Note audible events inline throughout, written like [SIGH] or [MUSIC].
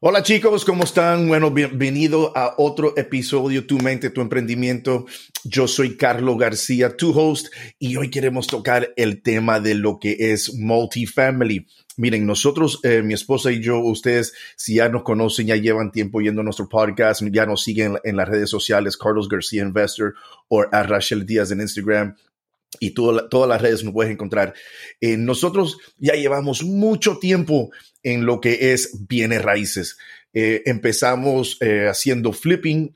Hola chicos, ¿cómo están? Bueno, bienvenido a otro episodio Tu mente, tu emprendimiento. Yo soy Carlos García, tu host, y hoy queremos tocar el tema de lo que es multifamily. Miren, nosotros, eh, mi esposa y yo, ustedes, si ya nos conocen, ya llevan tiempo yendo a nuestro podcast, ya nos siguen en las redes sociales, Carlos García Investor o a Rachel Díaz en Instagram y todas las redes nos puedes encontrar. Eh, nosotros ya llevamos mucho tiempo en lo que es bienes raíces. Eh, empezamos eh, haciendo flipping,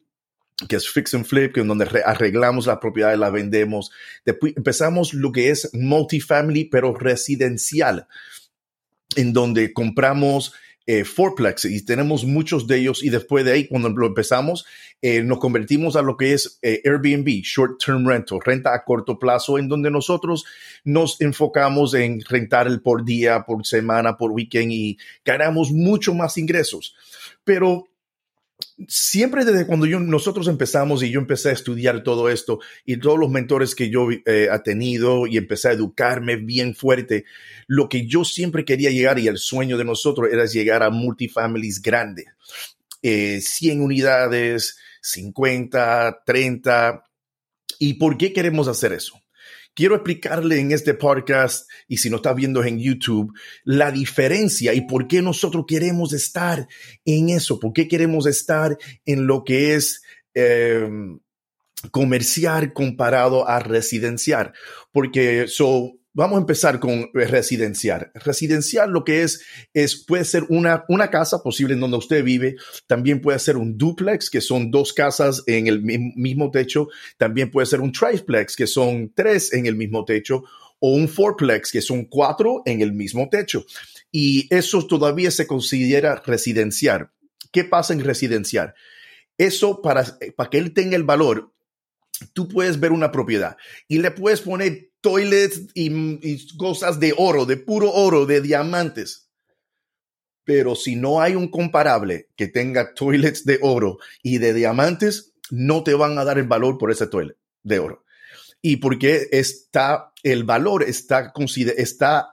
que es fix and flip, que es donde arreglamos la propiedad y la vendemos. Después empezamos lo que es multifamily, pero residencial, en donde compramos eh, fourplex y tenemos muchos de ellos y después de ahí cuando lo empezamos eh, nos convertimos a lo que es eh, Airbnb, short term rental, renta a corto plazo en donde nosotros nos enfocamos en rentar el por día, por semana, por weekend y ganamos mucho más ingresos. Pero siempre desde cuando nosotros empezamos y yo empecé a estudiar todo esto y todos los mentores que yo eh, he tenido y empecé a educarme bien fuerte, lo que yo siempre quería llegar y el sueño de nosotros era llegar a multifamilies grandes, 100 eh, unidades, 50, 30. ¿Y por qué queremos hacer eso? Quiero explicarle en este podcast y si no está viendo en YouTube la diferencia y por qué nosotros queremos estar en eso, por qué queremos estar en lo que es em, comercial comparado a residencial. Porque so, Vamos a empezar con residencial. Residencial lo que es, es puede ser una, una casa posible en donde usted vive. También puede ser un duplex, que son dos casas en el mismo techo. También puede ser un triplex, que son tres en el mismo techo. O un fourplex, que son cuatro en el mismo techo. Y eso todavía se considera residencial. ¿Qué pasa en residencial? Eso para, para que él tenga el valor, tú puedes ver una propiedad y le puedes poner toilets y, cosas de oro, de puro oro, de diamantes. Pero si no hay un comparable que tenga toilets de oro y de diamantes, no te van a dar el valor por ese toilet de oro. Y porque está, el valor está,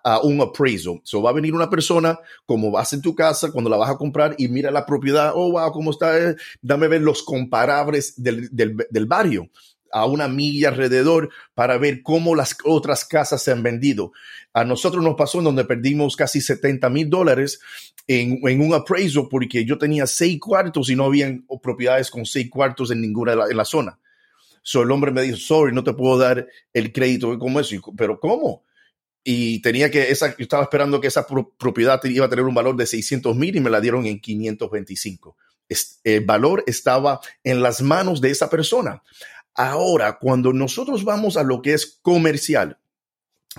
a un appraisal. So va a venir una persona, como vas en tu casa, cuando la vas a comprar y mira la propiedad, oh, wow, cómo está, dame ver los comparables del, del barrio a una milla alrededor para ver cómo las otras casas se han vendido. A nosotros nos pasó en donde perdimos casi 70 mil dólares en, un appraisal porque yo tenía seis cuartos y no habían propiedades con seis cuartos en ninguna en la zona. So el hombre me dijo, sorry, no te puedo dar el crédito como eso. Pero ¿cómo? Y tenía que, esa, yo estaba esperando que esa propiedad iba a tener un valor de 600 mil y me la dieron en 525. El valor estaba en las manos de esa persona. Ahora, cuando nosotros vamos a lo que es comercial,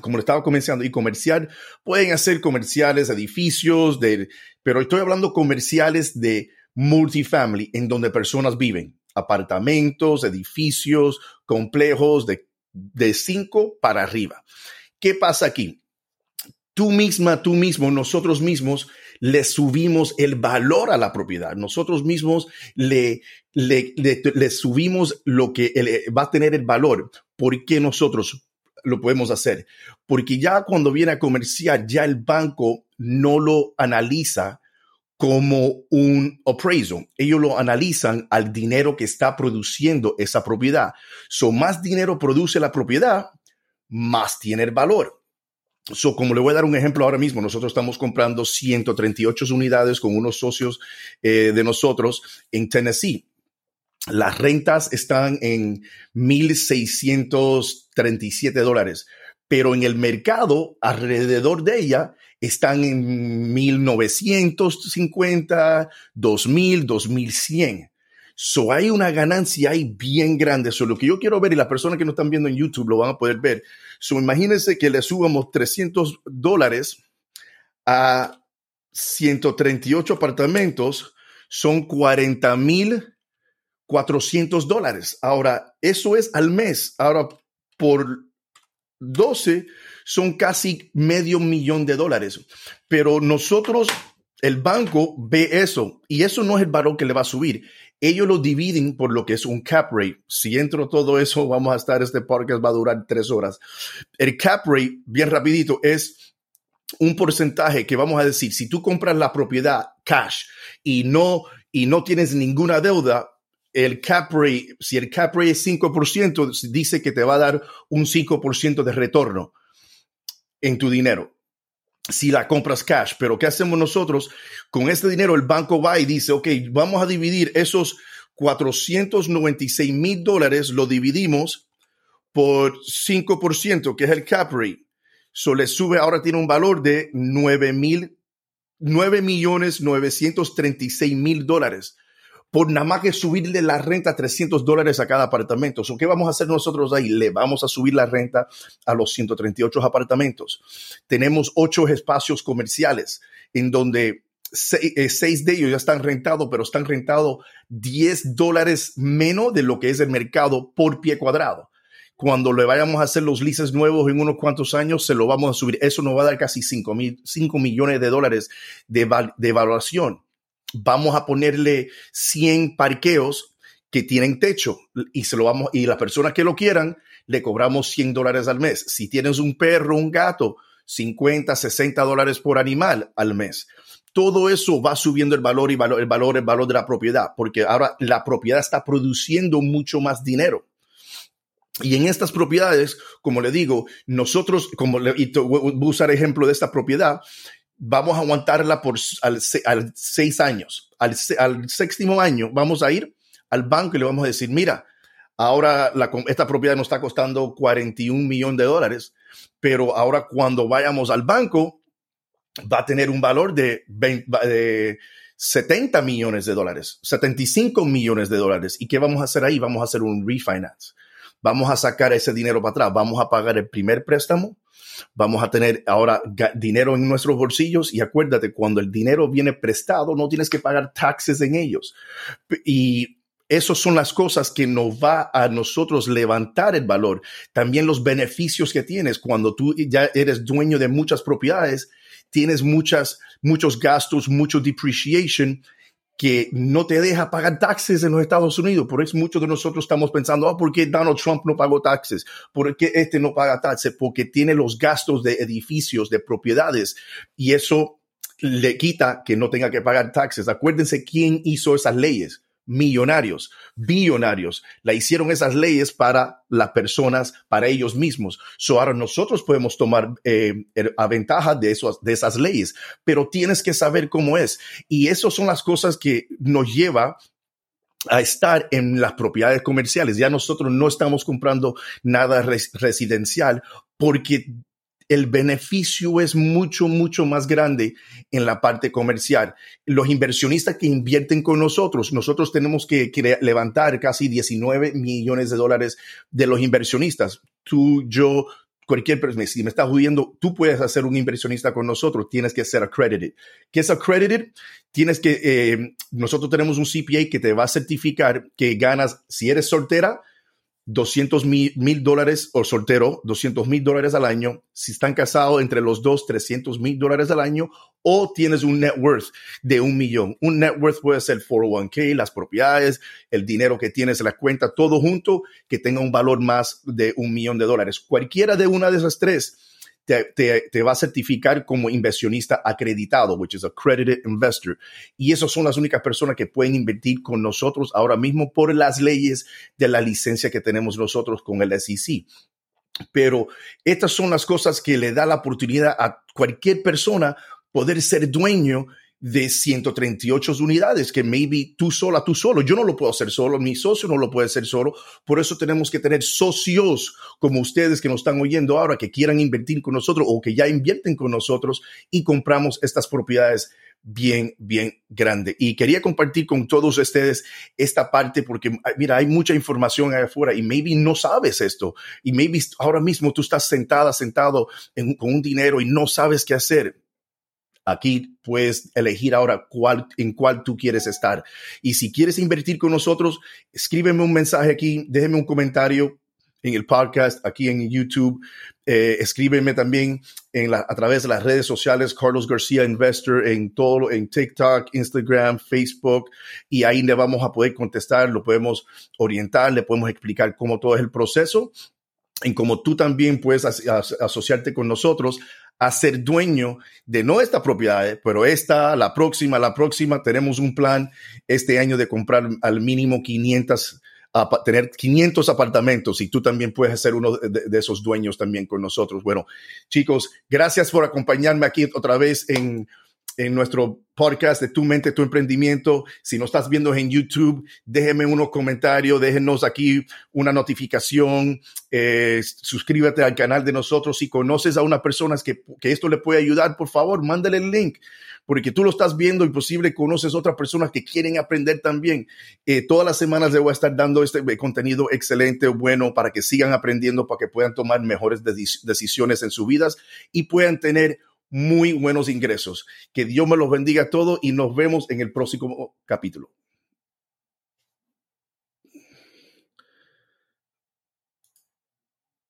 como lo estaba comenzando, y comercial, pueden hacer comerciales, edificios, de, pero estoy hablando comerciales de multifamily, en donde personas viven, apartamentos, edificios, complejos de, de cinco para arriba. ¿Qué pasa aquí? Tú misma, tú mismo, nosotros mismos le subimos el valor a la propiedad. Nosotros mismos le, le, le, subimos lo que va a tener el valor. ¿Por qué nosotros lo podemos hacer? Porque ya cuando viene a comerciar, ya el banco no lo analiza como un appraisal. Ellos lo analizan al dinero que está produciendo esa propiedad. So más dinero produce la propiedad, más tiene el valor. So, como le voy a dar un ejemplo ahora mismo, nosotros estamos comprando 138 unidades con unos socios eh, de nosotros en Tennessee. Las rentas están en 1.637 dólares, pero en el mercado alrededor de ella están en 1.950, 2.000, 2.100. So hay una ganancia ahí bien grande. So lo que yo quiero ver y las personas que nos están viendo en YouTube lo van a poder ver. So imagínense que le subamos 300 dólares a 138 apartamentos, son 40 mil 400 dólares. Ahora, eso es al mes. Ahora, por 12 son casi medio millón de dólares. Pero nosotros, el banco ve eso y eso no es el valor que le va a subir. Ellos lo dividen por lo que es un cap rate. Si entro todo eso, [LAUGHS] vamos a estar, este podcast va a durar tres horas. El cap rate, bien rapidito, es un porcentaje que vamos a decir, si tú compras la propiedad cash y no, y no tienes ninguna deuda, el cap rate, si el cap rate es 5%, dice que te va a dar un 5% de retorno en tu dinero si la compras cash. Pero ¿qué hacemos nosotros? Con este dinero el banco va y dice, ok, vamos a dividir esos 496 mil dólares, lo dividimos por 5%, que es el cap rate. So le sube, ahora tiene un valor de 9 mil, 9 millones 936 mil dólares por nada más que subirle la renta a 300 dólares a cada apartamento. ¿qué vamos a hacer nosotros ahí? Le vamos a subir la renta a los 138 apartamentos. Tenemos ocho espacios comerciales en donde eh, seis, de ellos ya están rentados, pero están rentados 10 dólares menos de lo que es el mercado por pie cuadrado. Cuando le vayamos a hacer los leases nuevos en unos cuantos años, se lo vamos a subir. Eso nos va a dar casi 5, mil, 5 millones de dólares de, de evaluación vamos a ponerle 100 parqueos que tienen techo y se lo vamos y las personas que lo quieran le cobramos 100 dólares al mes. Si tienes un perro, un gato, 50, 60 dólares por animal al mes. Todo eso va subiendo el valor y valor, el valor, el valor de la propiedad, porque ahora la propiedad está produciendo mucho más dinero. Y en estas propiedades, como le digo, nosotros, como le, y voy a usar ejemplo de esta propiedad, vamos a aguantarla por al, seis años. Al, séptimo año vamos a ir al banco y le vamos a decir, mira, ahora esta propiedad nos está costando 41 millones de dólares, pero ahora cuando vayamos al banco va a tener un valor de, de 70 millones de dólares, 75 millones de dólares. ¿Y qué vamos a hacer ahí? Vamos a hacer un refinance. Vamos a sacar ese dinero para atrás. Vamos a pagar el primer préstamo vamos a tener ahora dinero en nuestros bolsillos y acuérdate, cuando el dinero viene prestado, no tienes que pagar taxes en ellos. Y esas son las cosas que nos va a nosotros levantar el valor. También los beneficios que tienes cuando tú ya eres dueño de muchas propiedades, tienes muchas, muchos gastos, mucho depreciation que no te deja pagar taxes en los Estados Unidos. Por eso muchos de nosotros estamos pensando, oh, ¿por qué Donald Trump no pagó taxes? ¿Por qué este no paga taxes? Porque tiene los gastos de edificios, de propiedades, y eso le quita que no tenga que pagar taxes. Acuérdense quién hizo esas leyes millonarios, billonarios. La hicieron esas leyes para las personas, para ellos mismos. So ahora nosotros podemos tomar eh, a ventaja de, esos, de esas leyes, pero tienes que saber cómo es. Y esas son las cosas que nos lleva a estar en las propiedades comerciales. Ya nosotros no estamos comprando nada residencial porque el beneficio es mucho, mucho más grande en la parte comercial. Los inversionistas que invierten con nosotros, nosotros tenemos que, levantar casi 19 millones de dólares de los inversionistas. Tú, yo, cualquier persona, si me estás jodiendo, tú puedes hacer un inversionista con nosotros, tienes que ser accredited. ¿Qué es accredited? Tienes que, eh, nosotros tenemos un CPA que te va a certificar que ganas, si eres soltera, 200 mil dólares o soltero, 200 mil dólares al año. Si están casados entre los dos, 300 mil dólares al año. O tienes un net worth de un millón. Un net worth puede ser 401k, las propiedades, el dinero que tienes en la cuenta, todo junto que tenga un valor más de un millón de dólares. Cualquiera de una de esas tres te, va a certificar como inversionista acreditado, which is accredited investor. Y esas son las únicas personas que pueden invertir con nosotros ahora mismo por las leyes de la licencia que tenemos nosotros con el SEC. Pero estas son las cosas que le da la oportunidad a cualquier persona poder ser dueño de 138 unidades que maybe tú sola, tú solo, yo no lo puedo hacer solo, mi socio no lo puede hacer solo, por eso tenemos que tener socios como ustedes que nos están oyendo ahora, que quieran invertir con nosotros o que ya invierten con nosotros y compramos estas propiedades bien, bien grande. Y quería compartir con todos ustedes esta parte porque, mira, hay mucha información ahí afuera y maybe no sabes esto. Y maybe ahora mismo tú estás sentada, sentado con un dinero y no sabes qué hacer. Aquí puedes elegir ahora cuál, en cuál tú quieres estar. Y si quieres invertir con nosotros, escríbeme un mensaje aquí, déjeme un comentario en el podcast, aquí en YouTube. Eh, escríbeme también a través de las redes sociales, Carlos García Investor, en todo, en TikTok, Instagram, Facebook, y ahí le vamos a poder contestar, lo podemos orientar, le podemos explicar cómo todo es el proceso en cómo tú también puedes asociarte con nosotros a ser dueño de no esta propiedad, pero esta, la próxima, la próxima, tenemos un plan este año de comprar al mínimo 500 tener 500 apartamentos y tú también puedes ser uno de, esos dueños también con nosotros. Bueno, chicos, gracias por acompañarme aquí otra vez en, en nuestro podcast de Tu Mente, Tu Emprendimiento. Si no estás viendo en YouTube, déjenme unos comentarios, déjenos aquí una notificación, eh, suscríbete al canal de nosotros. Si conoces a una persona que, que esto le puede ayudar, por favor, mándale el link porque tú lo estás viendo y posible conoces otras personas que quieren aprender también. Eh, todas las semanas le voy a estar dando este eh, contenido excelente, bueno, para que sigan aprendiendo, para que puedan tomar mejores decisiones en sus vidas y puedan tener muy buenos ingresos. Que Dios me los bendiga a todos y nos vemos en el próximo capítulo.